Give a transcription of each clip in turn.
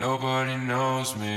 Nobody knows me.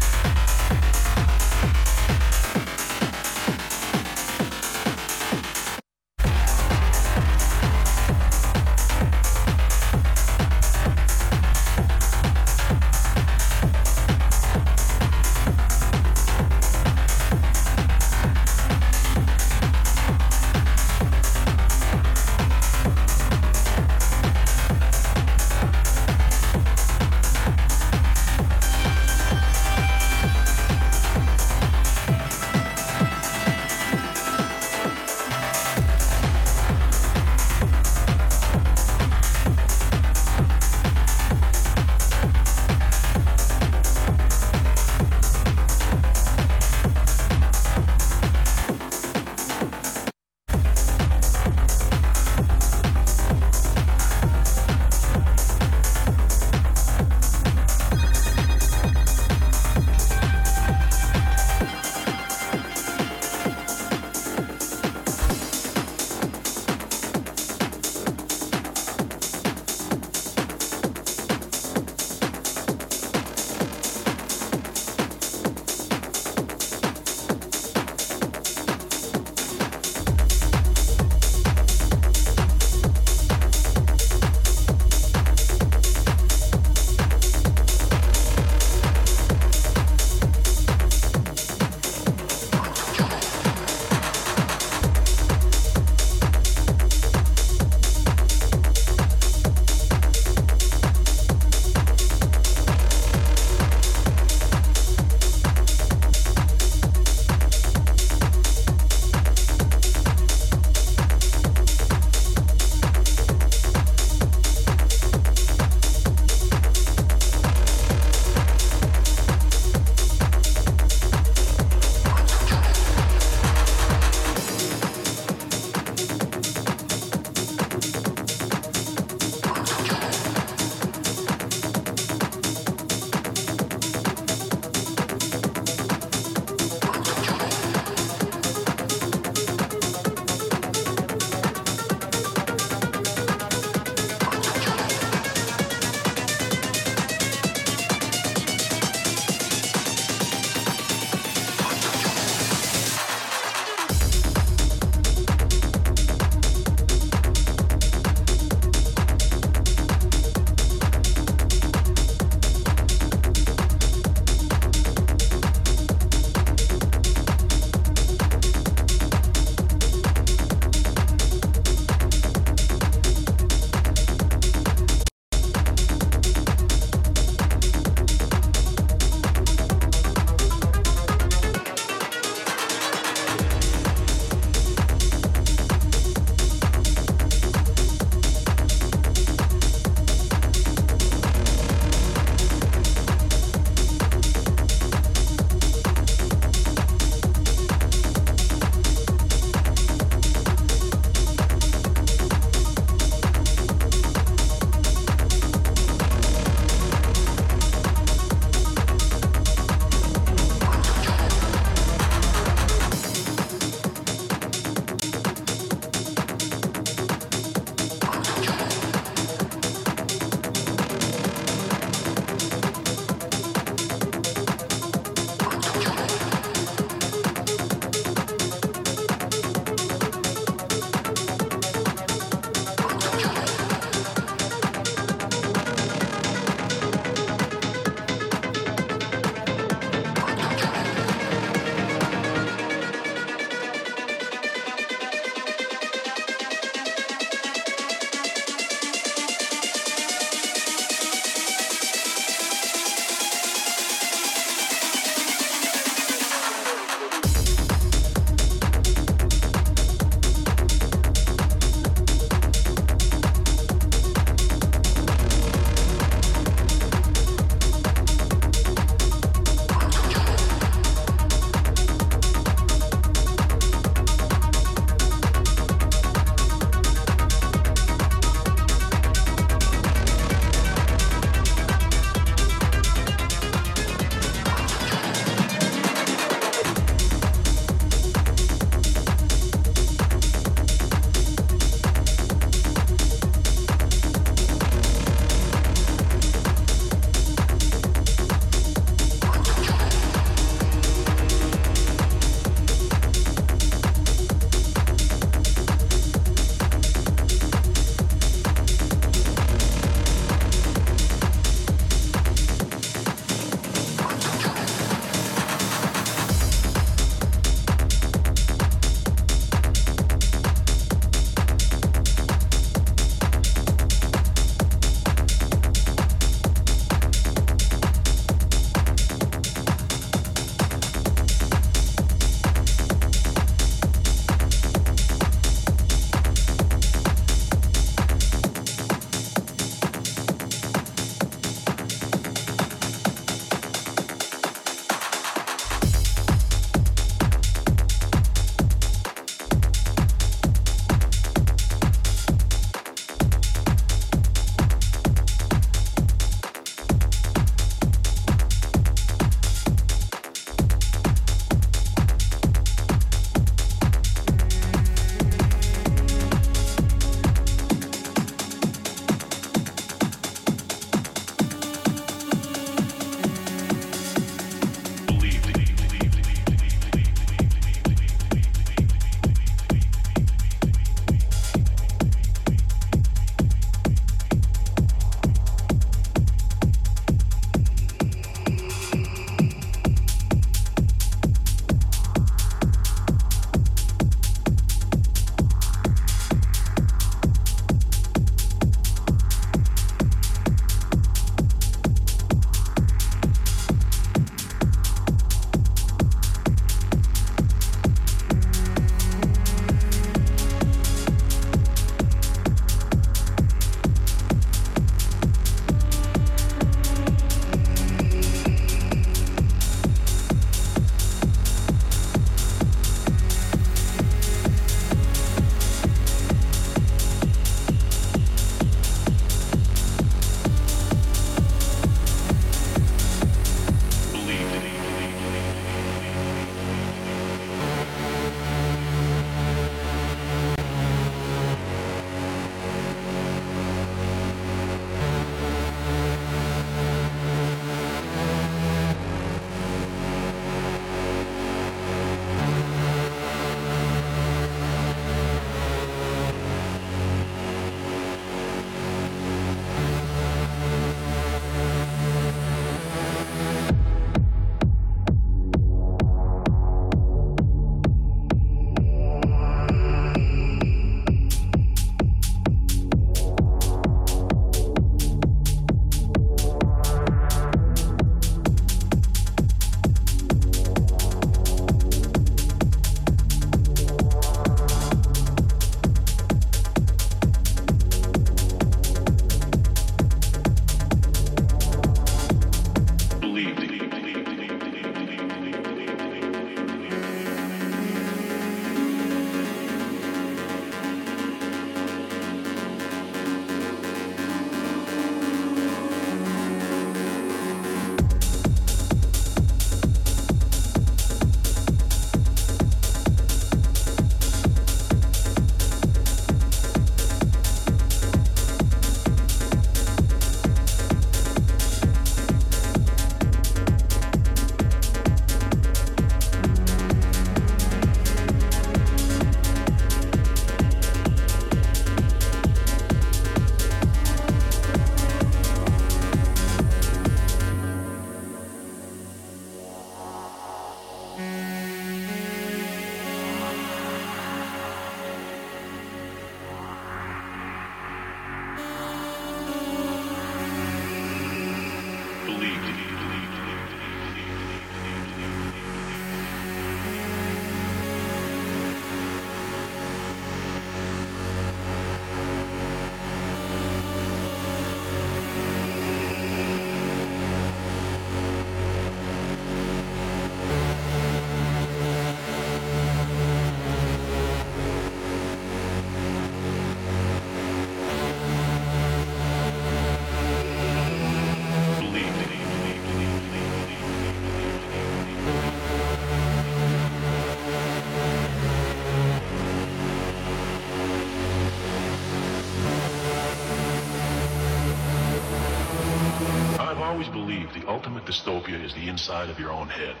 Dystopia is the inside of your own head.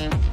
Thank you.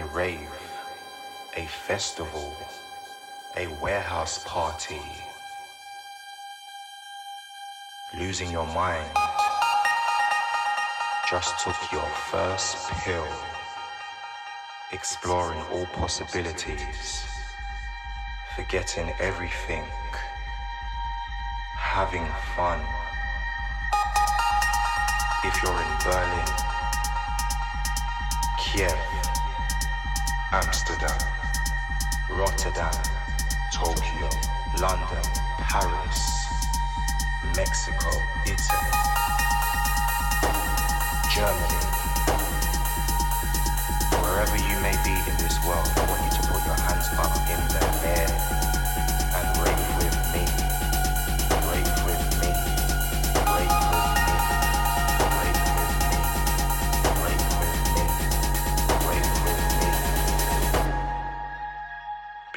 a rave, a festival, a warehouse party. Losing your mind just took your first pill, exploring all possibilities, forgetting everything, having fun. If you're in Berlin, Kiev, Amsterdam, Rotterdam, Tokyo, London, Paris, Mexico, Italy, Germany. Wherever you may be in this world, I want you to put your hands up in the air.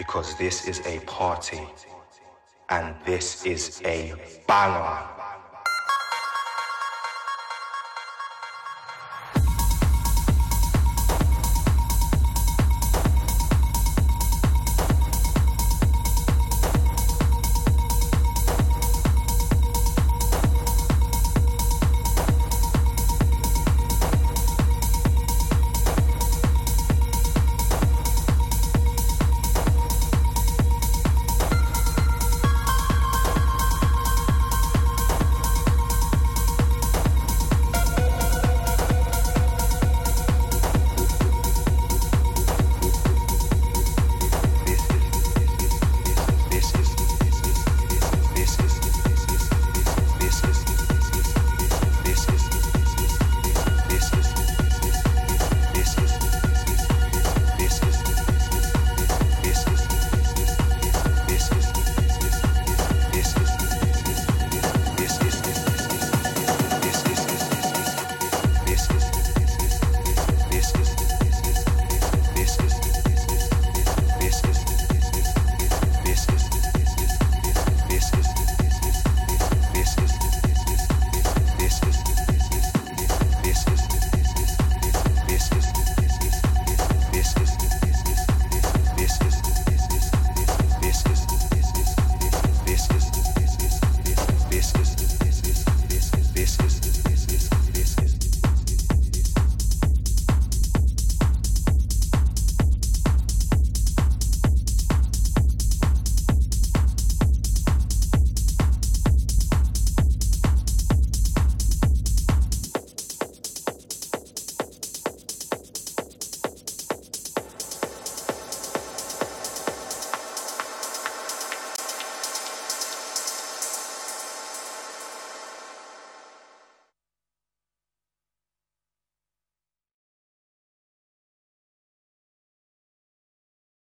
because this is a party and this is a banger.